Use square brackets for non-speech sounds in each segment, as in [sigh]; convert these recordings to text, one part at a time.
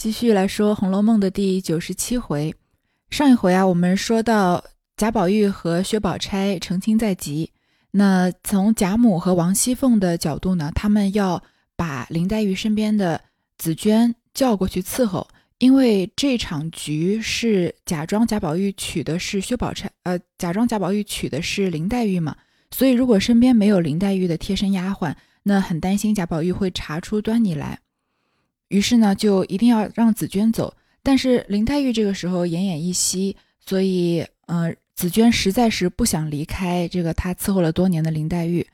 继续来说《红楼梦》的第九十七回。上一回啊，我们说到贾宝玉和薛宝钗成亲在即。那从贾母和王熙凤的角度呢，他们要把林黛玉身边的紫娟叫过去伺候，因为这场局是假装贾宝玉娶的是薛宝钗，呃，假装贾宝玉娶的是林黛玉嘛。所以如果身边没有林黛玉的贴身丫鬟，那很担心贾宝玉会查出端倪来。于是呢，就一定要让紫娟走。但是林黛玉这个时候奄奄一息，所以，呃，紫娟实在是不想离开这个她伺候了多年的林黛玉。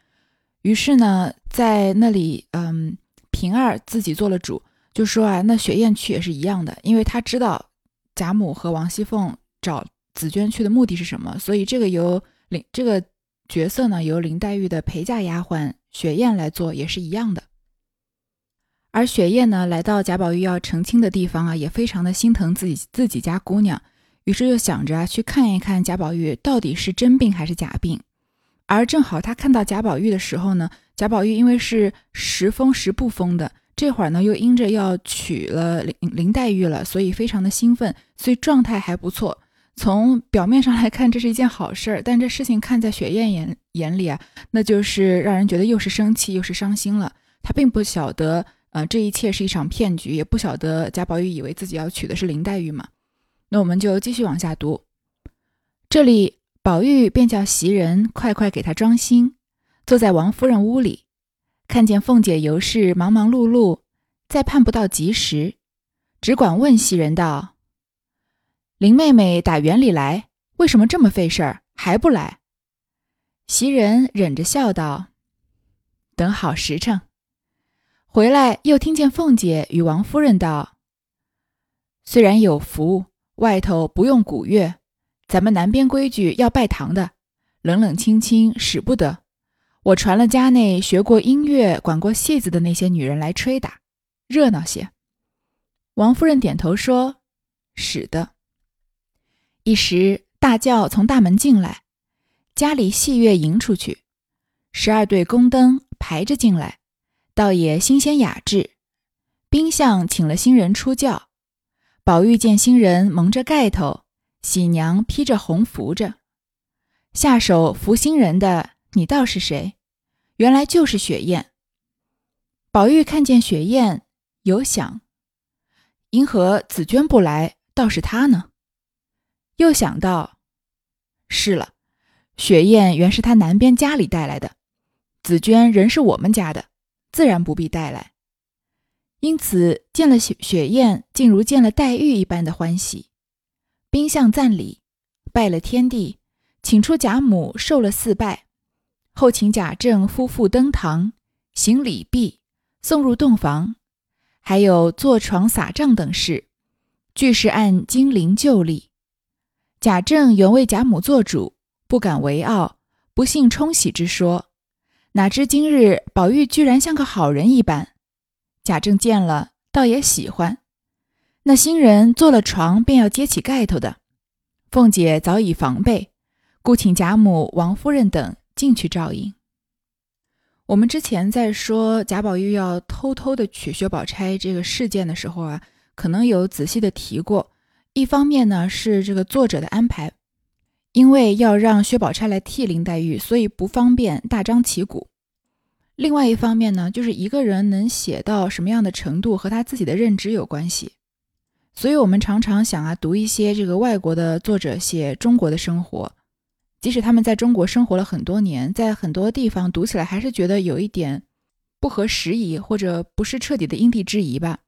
于是呢，在那里，嗯，平儿自己做了主，就说啊，那雪雁去也是一样的，因为她知道贾母和王熙凤找紫娟去的目的是什么，所以这个由林这个角色呢，由林黛玉的陪嫁丫鬟雪雁来做也是一样的。而雪雁呢，来到贾宝玉要成亲的地方啊，也非常的心疼自己自己家姑娘，于是就想着啊，去看一看贾宝玉到底是真病还是假病。而正好他看到贾宝玉的时候呢，贾宝玉因为是时疯时不疯的，这会儿呢又因着要娶了林林黛玉了，所以非常的兴奋，所以状态还不错。从表面上来看，这是一件好事儿，但这事情看在雪雁眼眼里啊，那就是让人觉得又是生气又是伤心了。他并不晓得。啊，这一切是一场骗局，也不晓得贾宝玉以为自己要娶的是林黛玉嘛？那我们就继续往下读。这里宝玉便叫袭人快快给他装新，坐在王夫人屋里，看见凤姐尤氏忙忙碌碌，再盼不到及时，只管问袭人道：“林妹妹打园里来，为什么这么费事儿，还不来？”袭人忍着笑道：“等好时辰。”回来又听见凤姐与王夫人道：“虽然有福，外头不用鼓乐，咱们南边规矩要拜堂的，冷冷清清使不得。我传了家内学过音乐、管过戏子的那些女人来吹打，热闹些。”王夫人点头说：“使得。”一时大轿从大门进来，家里戏乐迎出去，十二对宫灯排着进来。倒也新鲜雅致，宾相请了新人出轿。宝玉见新人蒙着盖头，喜娘披着红扶着，下手扶新人的，你道是谁？原来就是雪雁。宝玉看见雪雁，有想，因何紫娟不来，倒是他呢？又想到，是了，雪雁原是他南边家里带来的，紫娟人是我们家的。自然不必带来，因此见了雪雪雁，竟如见了黛玉一般的欢喜。宾相赞礼，拜了天地，请出贾母受了四拜，后请贾政夫妇登堂行礼毕，送入洞房，还有坐床撒帐等事，俱是按金陵旧例。贾政原为贾母做主，不敢为傲，不信冲喜之说。哪知今日宝玉居然像个好人一般，贾政见了倒也喜欢。那新人坐了床，便要揭起盖头的。凤姐早已防备，故请贾母、王夫人等进去照应。我们之前在说贾宝玉要偷偷的娶薛宝钗这个事件的时候啊，可能有仔细的提过。一方面呢是这个作者的安排。因为要让薛宝钗来替林黛玉，所以不方便大张旗鼓。另外一方面呢，就是一个人能写到什么样的程度，和他自己的认知有关系。所以，我们常常想啊，读一些这个外国的作者写中国的生活，即使他们在中国生活了很多年，在很多地方读起来还是觉得有一点不合时宜，或者不是彻底的因地制宜吧。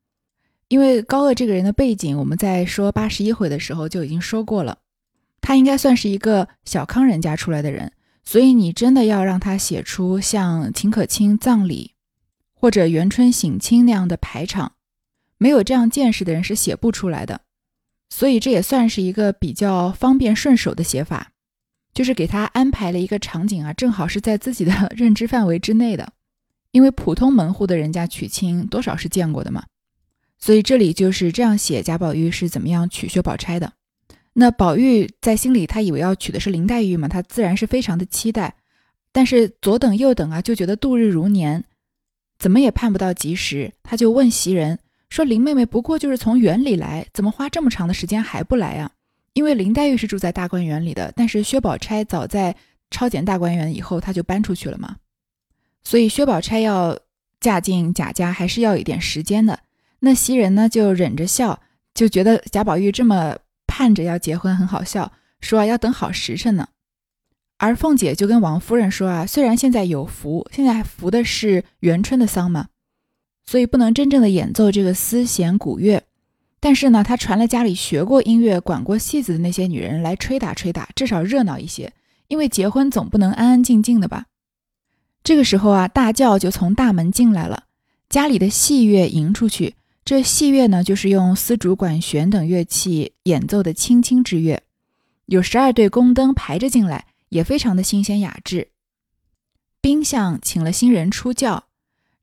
因为高鹗这个人的背景，我们在说八十一回的时候就已经说过了。他应该算是一个小康人家出来的人，所以你真的要让他写出像秦可卿葬礼或者元春省亲那样的排场，没有这样见识的人是写不出来的。所以这也算是一个比较方便顺手的写法，就是给他安排了一个场景啊，正好是在自己的 [laughs] 认知范围之内的。因为普通门户的人家娶亲多少是见过的嘛，所以这里就是这样写贾宝玉是怎么样娶薛宝钗的。那宝玉在心里，他以为要娶的是林黛玉嘛，他自然是非常的期待。但是左等右等啊，就觉得度日如年，怎么也盼不到及时。他就问袭人说林妹妹不过就是从园里来，怎么花这么长的时间还不来啊？因为林黛玉是住在大观园里的，但是薛宝钗早在抄检大观园以后，她就搬出去了嘛，所以薛宝钗要嫁进贾家还是要一点时间的。那袭人呢就忍着笑，就觉得贾宝玉这么盼着要结婚很好笑，说啊要等好时辰呢。而凤姐就跟王夫人说啊，虽然现在有福，现在还服的是元春的丧嘛，所以不能真正的演奏这个丝弦古乐。但是呢，他传了家里学过音乐、管过戏子的那些女人来吹打吹打，至少热闹一些。因为结婚总不能安安静静的吧？这个时候啊，大轿就从大门进来了，家里的戏乐迎出去。这戏乐呢，就是用丝竹、管弦等乐器演奏的清清之乐。有十二对宫灯排着进来，也非常的新鲜雅致。宾相请了新人出轿，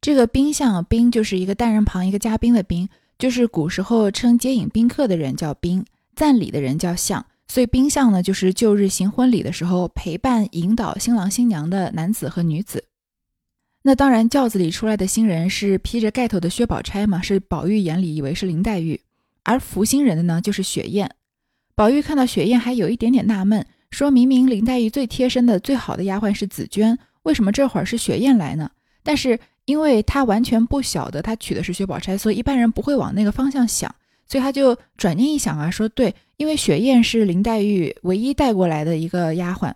这个宾相宾就是一个单人旁一个嘉宾的宾。就是古时候称接引宾客的人叫宾，赞礼的人叫相，所以宾相呢，就是旧日行婚礼的时候陪伴引导新郎新娘的男子和女子。那当然，轿子里出来的新人是披着盖头的薛宝钗嘛，是宝玉眼里以为是林黛玉，而扶新人的呢就是雪雁。宝玉看到雪雁还有一点点纳闷，说明明林黛玉最贴身的、最好的丫鬟是紫娟，为什么这会儿是雪雁来呢？但是。因为他完全不晓得他娶的是薛宝钗，所以一般人不会往那个方向想，所以他就转念一想啊，说对，因为雪雁是林黛玉唯一带过来的一个丫鬟，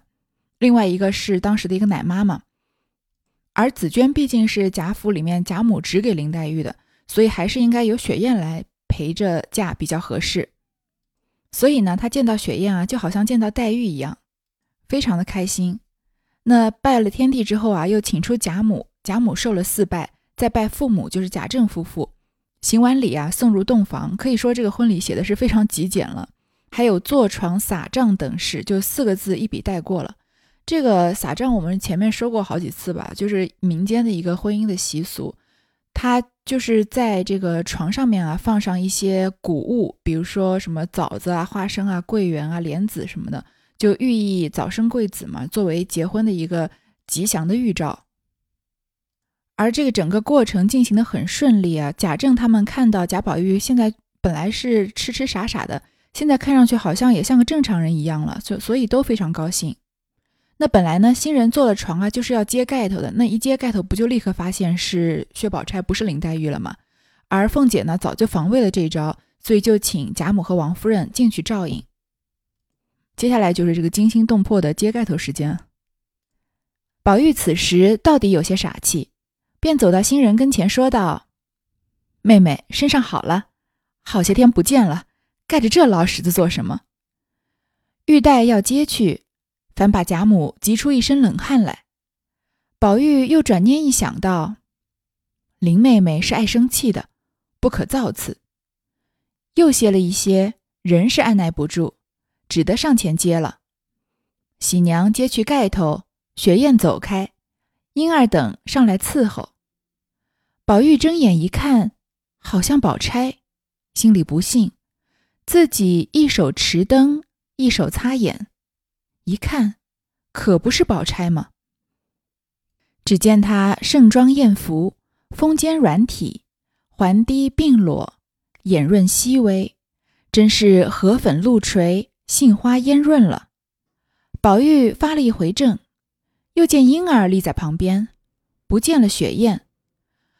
另外一个是当时的一个奶妈嘛，而紫娟毕竟是贾府里面贾母指给林黛玉的，所以还是应该由雪雁来陪着嫁比较合适。所以呢，他见到雪雁啊，就好像见到黛玉一样，非常的开心。那拜了天地之后啊，又请出贾母。贾母受了四拜，再拜父母，就是贾政夫妇。行完礼啊，送入洞房。可以说这个婚礼写的是非常极简了。还有坐床撒帐等事，就四个字一笔带过了。这个撒帐我们前面说过好几次吧，就是民间的一个婚姻的习俗。它就是在这个床上面啊，放上一些谷物，比如说什么枣子啊、花生啊、桂圆啊、莲子什么的，就寓意早生贵子嘛，作为结婚的一个吉祥的预兆。而这个整个过程进行的很顺利啊！贾政他们看到贾宝玉现在本来是痴痴傻傻的，现在看上去好像也像个正常人一样了，所所以都非常高兴。那本来呢，新人坐了床啊，就是要揭盖头的，那一揭盖头，不就立刻发现是薛宝钗，不是林黛玉了吗？而凤姐呢，早就防卫了这一招，所以就请贾母和王夫人进去照应。接下来就是这个惊心动魄的揭盖头时间。宝玉此时到底有些傻气。便走到新人跟前，说道：“妹妹身上好了，好些天不见了，盖着这老屎子做什么？”玉带要揭去，反把贾母急出一身冷汗来。宝玉又转念一想，道：“林妹妹是爱生气的，不可造次。”又歇了一些，仍是按耐不住，只得上前接了。喜娘接去盖头，雪雁走开。莺儿等上来伺候，宝玉睁眼一看，好像宝钗，心里不信，自己一手持灯，一手擦眼，一看，可不是宝钗吗？只见她盛装艳服，风肩软体，环低并裸，眼润细微，真是荷粉露垂，杏花烟润了。宝玉发了一回怔。又见婴儿立在旁边，不见了雪雁。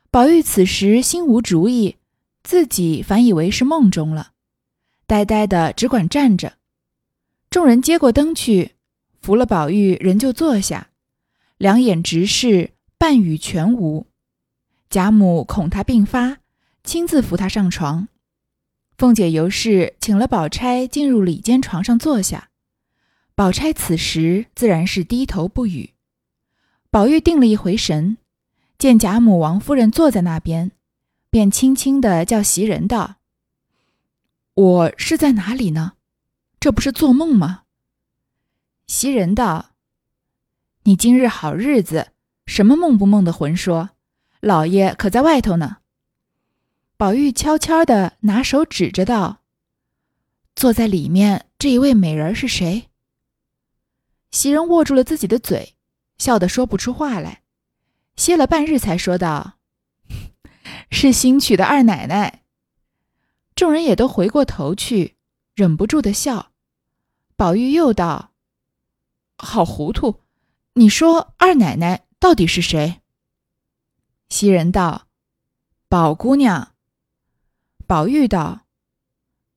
宝玉此时心无主意，自己反以为是梦中了，呆呆的只管站着。众人接过灯去，扶了宝玉，仍旧坐下，两眼直视，半语全无。贾母恐他病发，亲自扶他上床。凤姐由是请了宝钗进入里间床上坐下。宝钗此时自然是低头不语。宝玉定了一回神，见贾母、王夫人坐在那边，便轻轻的叫袭人道：“我是在哪里呢？这不是做梦吗？”袭人道：“你今日好日子，什么梦不梦的魂说？老爷可在外头呢？”宝玉悄悄的拿手指着道：“坐在里面这一位美人是谁？”袭人握住了自己的嘴。笑得说不出话来，歇了半日才说道：“ [laughs] 是新娶的二奶奶，众人也都回过头去，忍不住的笑。宝玉又道：“好糊涂，你说二奶奶到底是谁？”袭人道：“宝姑娘。”宝玉道：“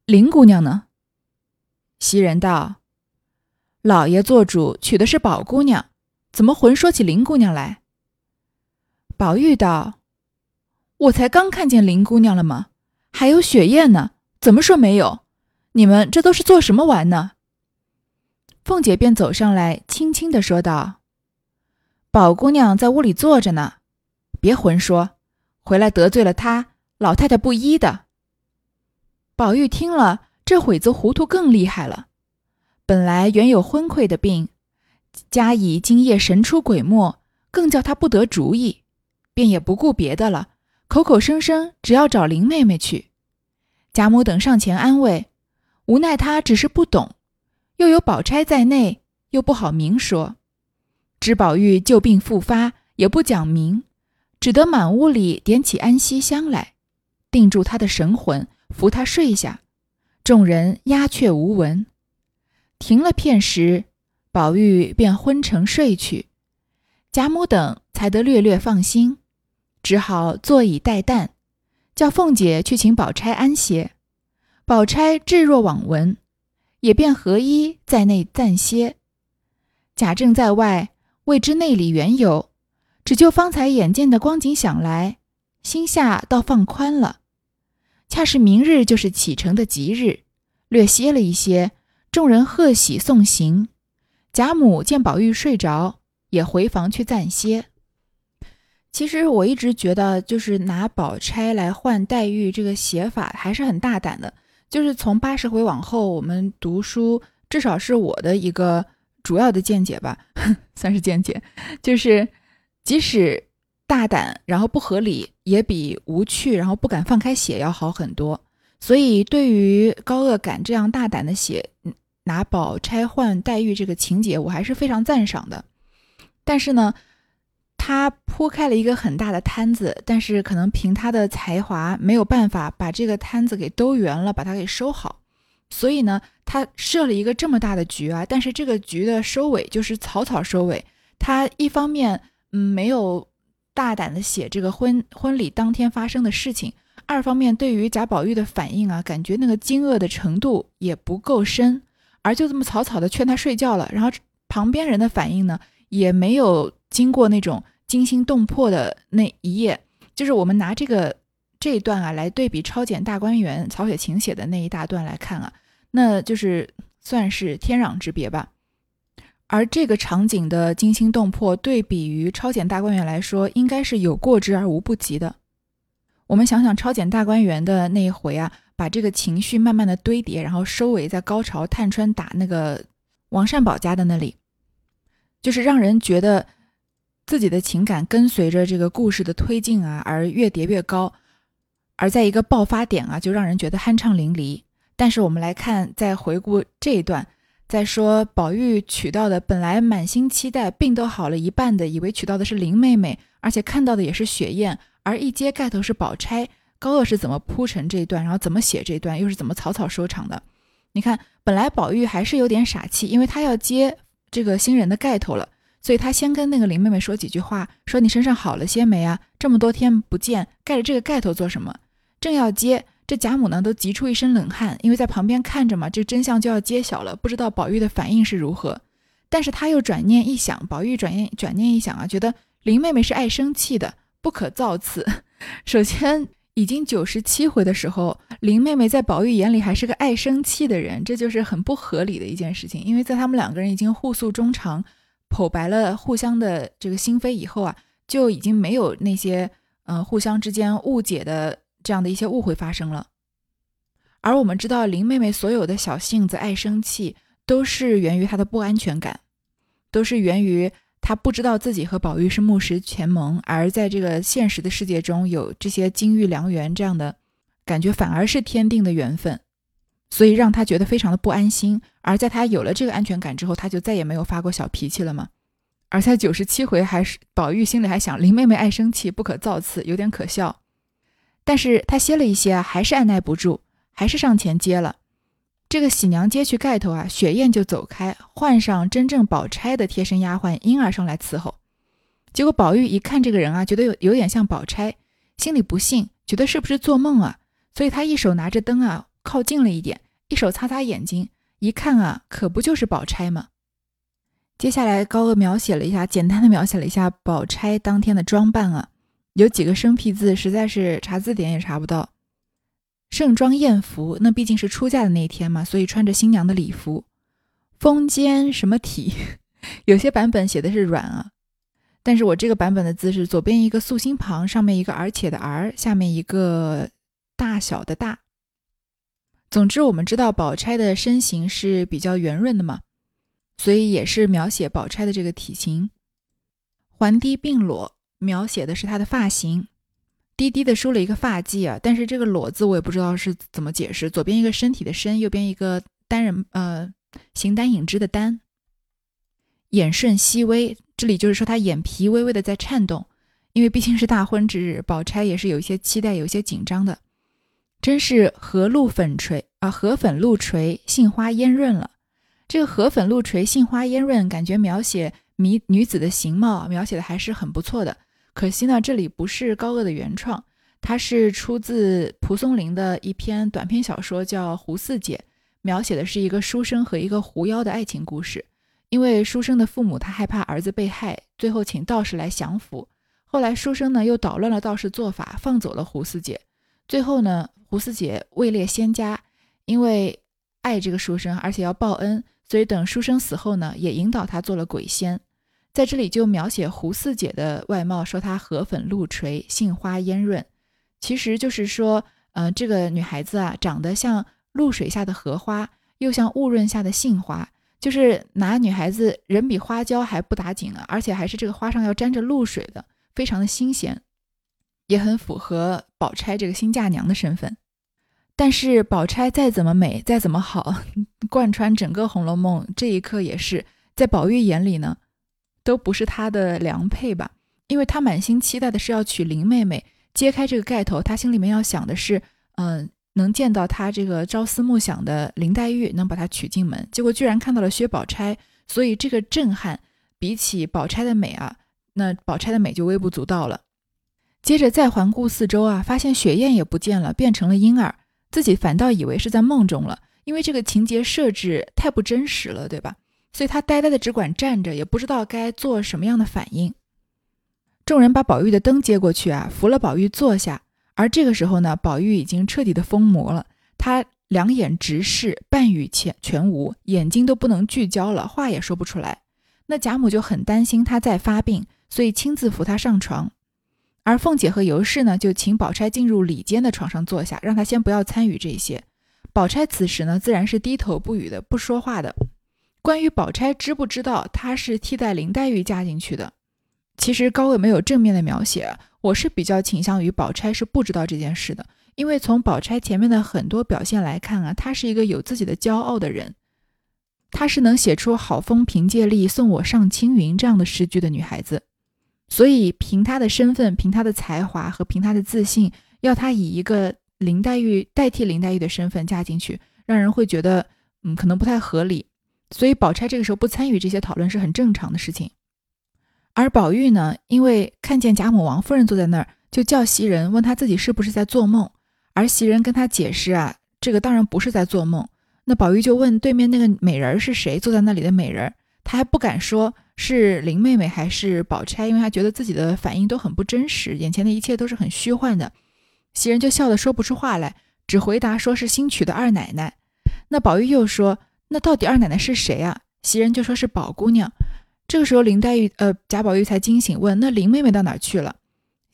林姑娘呢？”袭人道：“老爷做主娶的是宝姑娘，怎么浑说起林姑娘来？”宝玉道：“我才刚看见林姑娘了吗？还有雪雁呢，怎么说没有？你们这都是做什么玩呢？”凤姐便走上来，轻轻的说道：“宝姑娘在屋里坐着呢，别混说，回来得罪了她，老太太不依的。”宝玉听了，这会子糊涂更厉害了。本来原有昏聩的病，加以今夜神出鬼没，更叫他不得主意，便也不顾别的了，口口声声只要找林妹妹去。贾母等上前安慰，无奈他只是不懂，又有宝钗在内，又不好明说。知宝玉旧病复发，也不讲明，只得满屋里点起安息香来，定住他的神魂。扶他睡下，众人鸦雀无闻。停了片时，宝玉便昏沉睡去。贾母等才得略略放心，只好坐以待旦，叫凤姐去请宝钗安歇。宝钗置若罔闻，也便合衣在内暂歇。贾政在外未知内里缘由，只就方才眼见的光景想来，心下倒放宽了。恰是明日就是启程的吉日，略歇了一些，众人贺喜送行。贾母见宝玉睡着，也回房去暂歇。其实我一直觉得，就是拿宝钗来换黛玉这个写法还是很大胆的。就是从八十回往后，我们读书，至少是我的一个主要的见解吧，[laughs] 算是见解，就是即使。大胆，然后不合理，也比无趣，然后不敢放开写要好很多。所以，对于高鹗敢这样大胆的写拿宝钗换黛玉这个情节，我还是非常赞赏的。但是呢，他铺开了一个很大的摊子，但是可能凭他的才华没有办法把这个摊子给兜圆了，把它给收好。所以呢，他设了一个这么大的局啊，但是这个局的收尾就是草草收尾。他一方面，嗯，没有。大胆的写这个婚婚礼当天发生的事情，二方面对于贾宝玉的反应啊，感觉那个惊愕的程度也不够深，而就这么草草的劝他睡觉了，然后旁边人的反应呢，也没有经过那种惊心动魄的那一页，就是我们拿这个这一段啊来对比超检大观园曹雪芹写的那一大段来看啊，那就是算是天壤之别吧。而这个场景的惊心动魄，对比于《超检大观园》来说，应该是有过之而无不及的。我们想想，《超检大观园》的那一回啊，把这个情绪慢慢的堆叠，然后收尾在高潮，探春打那个王善保家的那里，就是让人觉得自己的情感跟随着这个故事的推进啊，而越叠越高，而在一个爆发点啊，就让人觉得酣畅淋漓。但是我们来看，再回顾这一段。再说宝玉娶到的，本来满心期待，病都好了一半的，以为娶到的是林妹妹，而且看到的也是雪雁，而一揭盖头是宝钗。高鹗是怎么铺陈这一段，然后怎么写这一段，又是怎么草草收场的？你看，本来宝玉还是有点傻气，因为他要揭这个新人的盖头了，所以他先跟那个林妹妹说几句话，说你身上好了些没啊？这么多天不见，盖着这个盖头做什么？正要接。这贾母呢，都急出一身冷汗，因为在旁边看着嘛，这真相就要揭晓了，不知道宝玉的反应是如何。但是他又转念一想，宝玉转念转念一想啊，觉得林妹妹是爱生气的，不可造次。[laughs] 首先，已经九十七回的时候，林妹妹在宝玉眼里还是个爱生气的人，这就是很不合理的一件事情。因为在他们两个人已经互诉衷肠，剖白了互相的这个心扉以后啊，就已经没有那些嗯互相之间误解的。这样的一些误会发生了，而我们知道林妹妹所有的小性子、爱生气，都是源于她的不安全感，都是源于她不知道自己和宝玉是木石前盟，而在这个现实的世界中有这些金玉良缘这样的感觉，反而是天定的缘分，所以让他觉得非常的不安心。而在他有了这个安全感之后，他就再也没有发过小脾气了吗？而在九十七回，还是宝玉心里还想林妹妹爱生气，不可造次，有点可笑。但是他歇了一歇，还是按耐不住，还是上前接了。这个喜娘揭去盖头啊，雪雁就走开，换上真正宝钗的贴身丫鬟莺儿上来伺候。结果宝玉一看这个人啊，觉得有有点像宝钗，心里不信，觉得是不是做梦啊？所以他一手拿着灯啊，靠近了一点，一手擦擦眼睛，一看啊，可不就是宝钗吗？接下来高鹗描写了一下，简单的描写了一下宝钗当天的装扮啊，有几个生僻字，实在是查字典也查不到。盛装艳服，那毕竟是出嫁的那一天嘛，所以穿着新娘的礼服。风肩什么体？[laughs] 有些版本写的是软啊，但是我这个版本的字是左边一个素心旁，上面一个而且的而，下面一个大小的大。总之，我们知道宝钗的身形是比较圆润的嘛，所以也是描写宝钗的这个体型。环低并裸，描写的是她的发型。低低的梳了一个发髻啊，但是这个“裸”字我也不知道是怎么解释。左边一个身体的“身”，右边一个单人呃形单影只的“单”。眼顺细微，这里就是说他眼皮微微的在颤动，因为毕竟是大婚之日，宝钗也是有一些期待，有一些紧张的。真是荷露粉垂啊，荷粉露垂，杏花烟润了。这个荷粉露垂，杏花烟润，感觉描写女女子的形貌，描写的还是很不错的。可惜呢，这里不是高鹗的原创，它是出自蒲松龄的一篇短篇小说，叫《胡四姐》，描写的是一个书生和一个狐妖的爱情故事。因为书生的父母他害怕儿子被害，最后请道士来降服。后来书生呢又捣乱了道士做法，放走了胡四姐。最后呢，胡四姐位列仙家，因为爱这个书生，而且要报恩，所以等书生死后呢，也引导他做了鬼仙。在这里就描写胡四姐的外貌，说她荷粉露垂，杏花烟润，其实就是说，呃，这个女孩子啊，长得像露水下的荷花，又像雾润下的杏花，就是拿女孩子人比花娇还不打紧啊，而且还是这个花上要沾着露水的，非常的新鲜，也很符合宝钗这个新嫁娘的身份。但是宝钗再怎么美，再怎么好，[laughs] 贯穿整个《红楼梦》这一刻也是在宝玉眼里呢。都不是他的良配吧？因为他满心期待的是要娶林妹妹，揭开这个盖头，他心里面要想的是，嗯，能见到他这个朝思暮想的林黛玉，能把她娶进门。结果居然看到了薛宝钗，所以这个震撼比起宝钗的美啊，那宝钗的美就微不足道了。接着再环顾四周啊，发现雪雁也不见了，变成了婴儿，自己反倒以为是在梦中了，因为这个情节设置太不真实了，对吧？所以他呆呆的只管站着，也不知道该做什么样的反应。众人把宝玉的灯接过去啊，扶了宝玉坐下。而这个时候呢，宝玉已经彻底的疯魔了，他两眼直视，半语全全无，眼睛都不能聚焦了，话也说不出来。那贾母就很担心他在发病，所以亲自扶他上床。而凤姐和尤氏呢，就请宝钗进入里间的床上坐下，让她先不要参与这些。宝钗此时呢，自然是低头不语的，不说话的。关于宝钗知不知道她是替代林黛玉嫁进去的，其实高鹗没有正面的描写。我是比较倾向于宝钗是不知道这件事的，因为从宝钗前面的很多表现来看啊，她是一个有自己的骄傲的人，她是能写出“好风凭借力，送我上青云”这样的诗句的女孩子。所以凭她的身份、凭她的才华和凭她的自信，要她以一个林黛玉代替林黛玉的身份嫁进去，让人会觉得，嗯，可能不太合理。所以，宝钗这个时候不参与这些讨论是很正常的事情。而宝玉呢，因为看见贾母、王夫人坐在那儿，就叫袭人问他自己是不是在做梦。而袭人跟他解释啊，这个当然不是在做梦。那宝玉就问对面那个美人是谁？坐在那里的美人，他还不敢说是林妹妹还是宝钗，因为她觉得自己的反应都很不真实，眼前的一切都是很虚幻的。袭人就笑得说不出话来，只回答说是新娶的二奶奶。那宝玉又说。那到底二奶奶是谁啊？袭人就说是宝姑娘。这个时候林黛玉呃贾宝玉才惊醒，问那林妹妹到哪去了？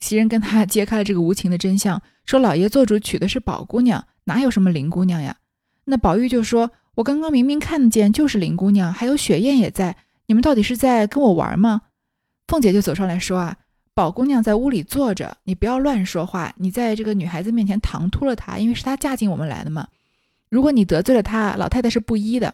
袭人跟他揭开了这个无情的真相，说老爷做主娶的是宝姑娘，哪有什么林姑娘呀？那宝玉就说，我刚刚明明看见就是林姑娘，还有雪雁也在，你们到底是在跟我玩吗？凤姐就走上来说啊，宝姑娘在屋里坐着，你不要乱说话，你在这个女孩子面前唐突了她，因为是她嫁进我们来的嘛。如果你得罪了她，老太太是不依的。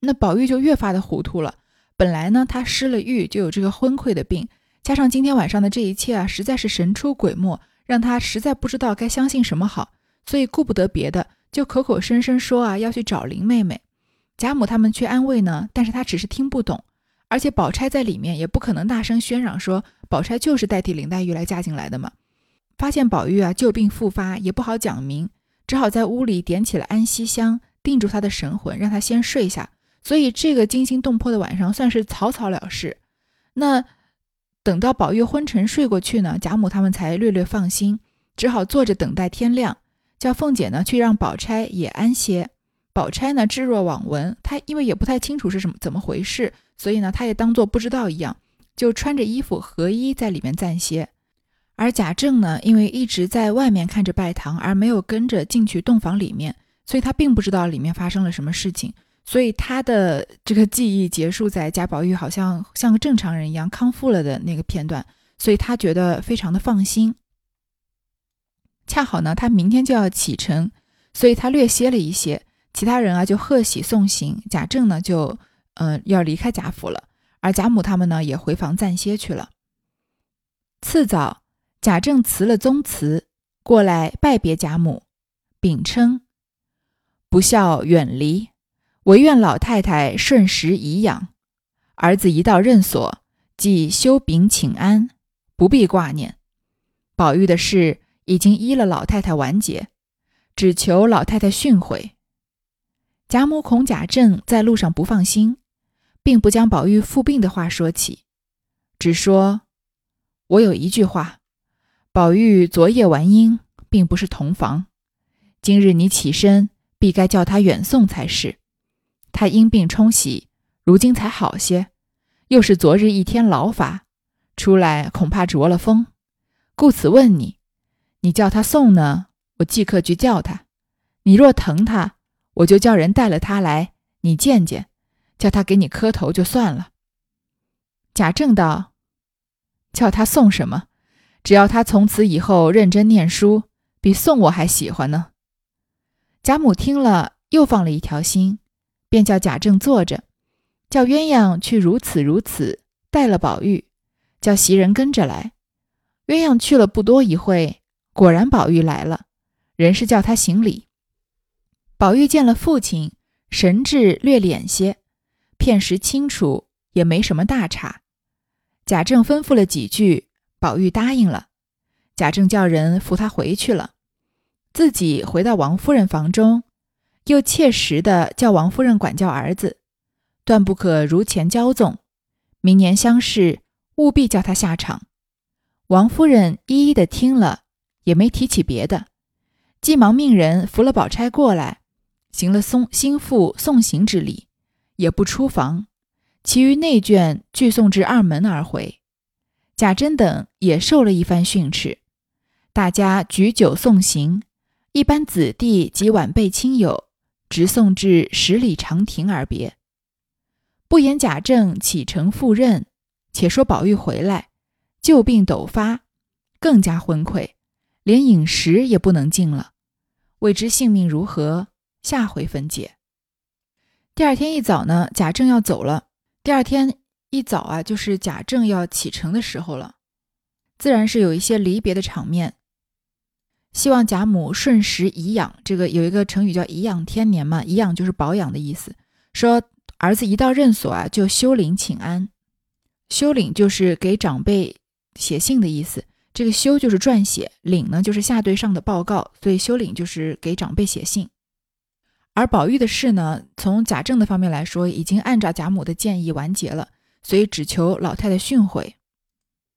那宝玉就越发的糊涂了。本来呢，他失了玉，就有这个昏聩的病，加上今天晚上的这一切啊，实在是神出鬼没，让他实在不知道该相信什么好。所以顾不得别的，就口口声声说啊要去找林妹妹。贾母他们去安慰呢，但是他只是听不懂，而且宝钗在里面也不可能大声喧嚷说宝钗就是代替林黛玉来嫁进来的嘛。发现宝玉啊旧病复发，也不好讲明，只好在屋里点起了安息香，定住他的神魂，让他先睡下。所以这个惊心动魄的晚上算是草草了事。那等到宝玉昏沉睡过去呢，贾母他们才略略放心，只好坐着等待天亮，叫凤姐呢去让宝钗也安歇。宝钗呢，置若罔闻。她因为也不太清楚是什么怎么回事，所以呢，她也当做不知道一样，就穿着衣服合衣在里面暂歇。而贾政呢，因为一直在外面看着拜堂，而没有跟着进去洞房里面，所以他并不知道里面发生了什么事情。所以他的这个记忆结束在贾宝玉好像像个正常人一样康复了的那个片段，所以他觉得非常的放心。恰好呢，他明天就要启程，所以他略歇了一些。其他人啊就贺喜送行，贾政呢就嗯要离开贾府了，而贾母他们呢也回房暂歇去了。次早，贾政辞了宗祠，过来拜别贾母，禀称：“不孝远离，唯愿老太太顺时颐养。儿子一到任所，即修禀请安，不必挂念。宝玉的事已经依了老太太完结，只求老太太训诲。”贾母恐贾政在路上不放心，并不将宝玉复病的话说起，只说：“我有一句话，宝玉昨夜玩阴，并不是同房。今日你起身，必该叫他远送才是。他因病冲喜，如今才好些，又是昨日一天劳乏，出来恐怕着了风，故此问你。你叫他送呢，我即刻去叫他。你若疼他。”我就叫人带了他来，你见见，叫他给你磕头就算了。贾政道：“叫他送什么？只要他从此以后认真念书，比送我还喜欢呢。”贾母听了，又放了一条心，便叫贾政坐着，叫鸳鸯去如此如此带了宝玉，叫袭人跟着来。鸳鸯去了不多一会，果然宝玉来了，人是叫他行礼。宝玉见了父亲，神志略敛些，片时清楚，也没什么大差。贾政吩咐了几句，宝玉答应了。贾政叫人扶他回去了，自己回到王夫人房中，又切实的叫王夫人管教儿子，断不可如前骄纵。明年乡试，务必叫他下场。王夫人一一的听了，也没提起别的，急忙命人扶了宝钗过来。行了送心腹送行之礼，也不出房，其余内眷俱送至二门而回。贾珍等也受了一番训斥，大家举酒送行，一般子弟及晚辈亲友，直送至十里长亭而别。不言贾政启程赴任，且说宝玉回来，旧病陡发，更加昏聩，连饮食也不能进了，未知性命如何。下回分解。第二天一早呢，贾政要走了。第二天一早啊，就是贾政要启程的时候了，自然是有一些离别的场面。希望贾母顺时颐养，这个有一个成语叫颐养天年嘛，颐养就是保养的意思。说儿子一到任所啊，就修领请安。修领就是给长辈写信的意思，这个修就是撰写，领呢就是下对上的报告，所以修领就是给长辈写信。而宝玉的事呢，从贾政的方面来说，已经按照贾母的建议完结了，所以只求老太太训诲，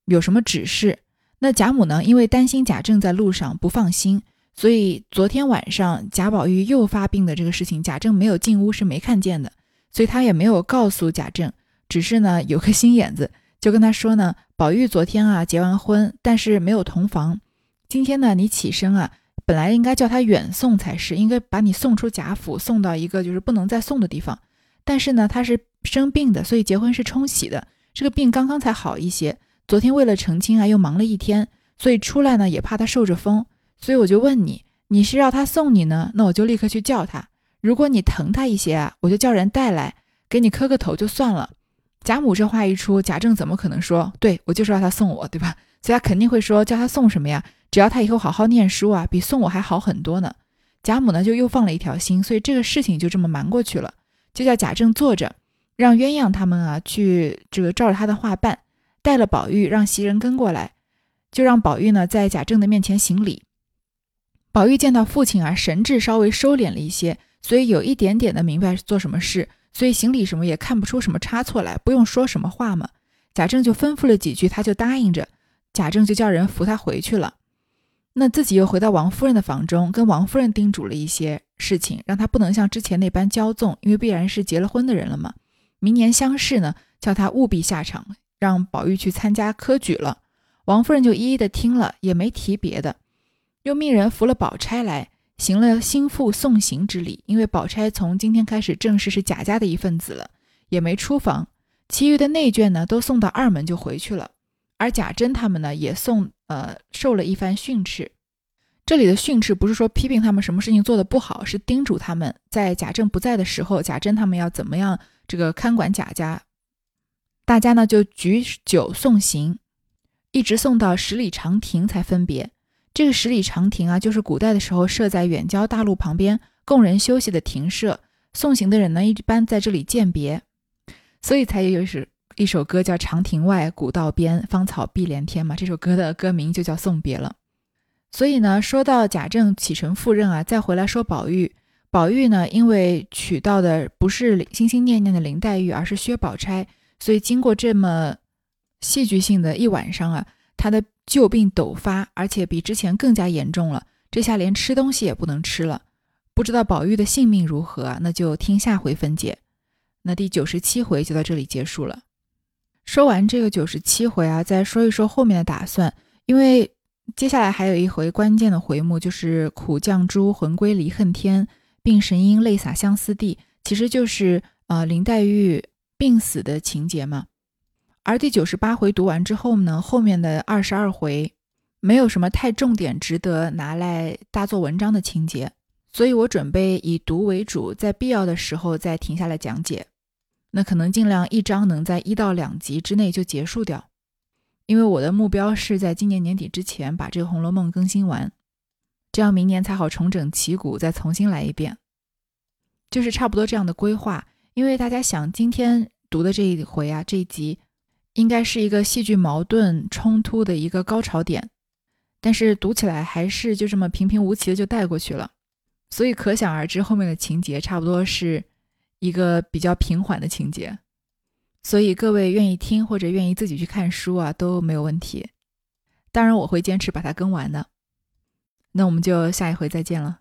有什么指示。那贾母呢，因为担心贾政在路上不放心，所以昨天晚上贾宝玉又发病的这个事情，贾政没有进屋是没看见的，所以他也没有告诉贾政，只是呢有个心眼子，就跟他说呢，宝玉昨天啊结完婚，但是没有同房，今天呢你起身啊。本来应该叫他远送才是，应该把你送出贾府，送到一个就是不能再送的地方。但是呢，他是生病的，所以结婚是冲喜的。这个病刚刚才好一些，昨天为了成亲啊，又忙了一天，所以出来呢也怕他受着风。所以我就问你，你是要他送你呢？那我就立刻去叫他。如果你疼他一些啊，我就叫人带来给你磕个头就算了。贾母这话一出，贾政怎么可能说对我就是要他送我，对吧？所以他肯定会说叫他送什么呀？只要他以后好好念书啊，比送我还好很多呢。贾母呢就又放了一条心，所以这个事情就这么瞒过去了，就叫贾政坐着，让鸳鸯他们啊去这个照着他的话办，带了宝玉让袭人跟过来，就让宝玉呢在贾政的面前行礼。宝玉见到父亲啊，神智稍微收敛了一些，所以有一点点的明白做什么事，所以行礼什么也看不出什么差错来，不用说什么话嘛。贾政就吩咐了几句，他就答应着。贾政就叫人扶他回去了。那自己又回到王夫人的房中，跟王夫人叮嘱了一些事情，让他不能像之前那般骄纵，因为必然是结了婚的人了嘛。明年乡试呢，叫他务必下场，让宝玉去参加科举了。王夫人就一一的听了，也没提别的。又命人扶了宝钗来，行了心腹送行之礼。因为宝钗从今天开始正式是贾家的一份子了，也没出房。其余的内眷呢，都送到二门就回去了。而贾珍他们呢，也送呃受了一番训斥。这里的训斥不是说批评他们什么事情做的不好，是叮嘱他们在贾政不在的时候，贾珍他们要怎么样这个看管贾家。大家呢就举酒送行，一直送到十里长亭才分别。这个十里长亭啊，就是古代的时候设在远郊大路旁边供人休息的亭舍。送行的人呢，一般在这里饯别，所以才有是一首歌叫《长亭外，古道边，芳草碧连天》嘛。这首歌的歌名就叫《送别》了。所以呢，说到贾政启程赴任啊，再回来说宝玉，宝玉呢，因为娶到的不是心心念念的林黛玉，而是薛宝钗，所以经过这么戏剧性的一晚上啊，他的。旧病陡发，而且比之前更加严重了。这下连吃东西也不能吃了。不知道宝玉的性命如何？那就听下回分解。那第九十七回就到这里结束了。说完这个九十七回啊，再说一说后面的打算。因为接下来还有一回关键的回目，就是苦绛珠魂归离恨天，病神医泪洒相思地，其实就是呃林黛玉病死的情节嘛。而第九十八回读完之后呢，后面的二十二回没有什么太重点值得拿来大做文章的情节，所以我准备以读为主，在必要的时候再停下来讲解。那可能尽量一章能在一到两集之内就结束掉，因为我的目标是在今年年底之前把这个《红楼梦》更新完，这样明年才好重整旗鼓，再重新来一遍，就是差不多这样的规划。因为大家想，今天读的这一回啊，这一集。应该是一个戏剧矛盾冲突的一个高潮点，但是读起来还是就这么平平无奇的就带过去了，所以可想而知后面的情节差不多是一个比较平缓的情节，所以各位愿意听或者愿意自己去看书啊都没有问题，当然我会坚持把它更完的，那我们就下一回再见了。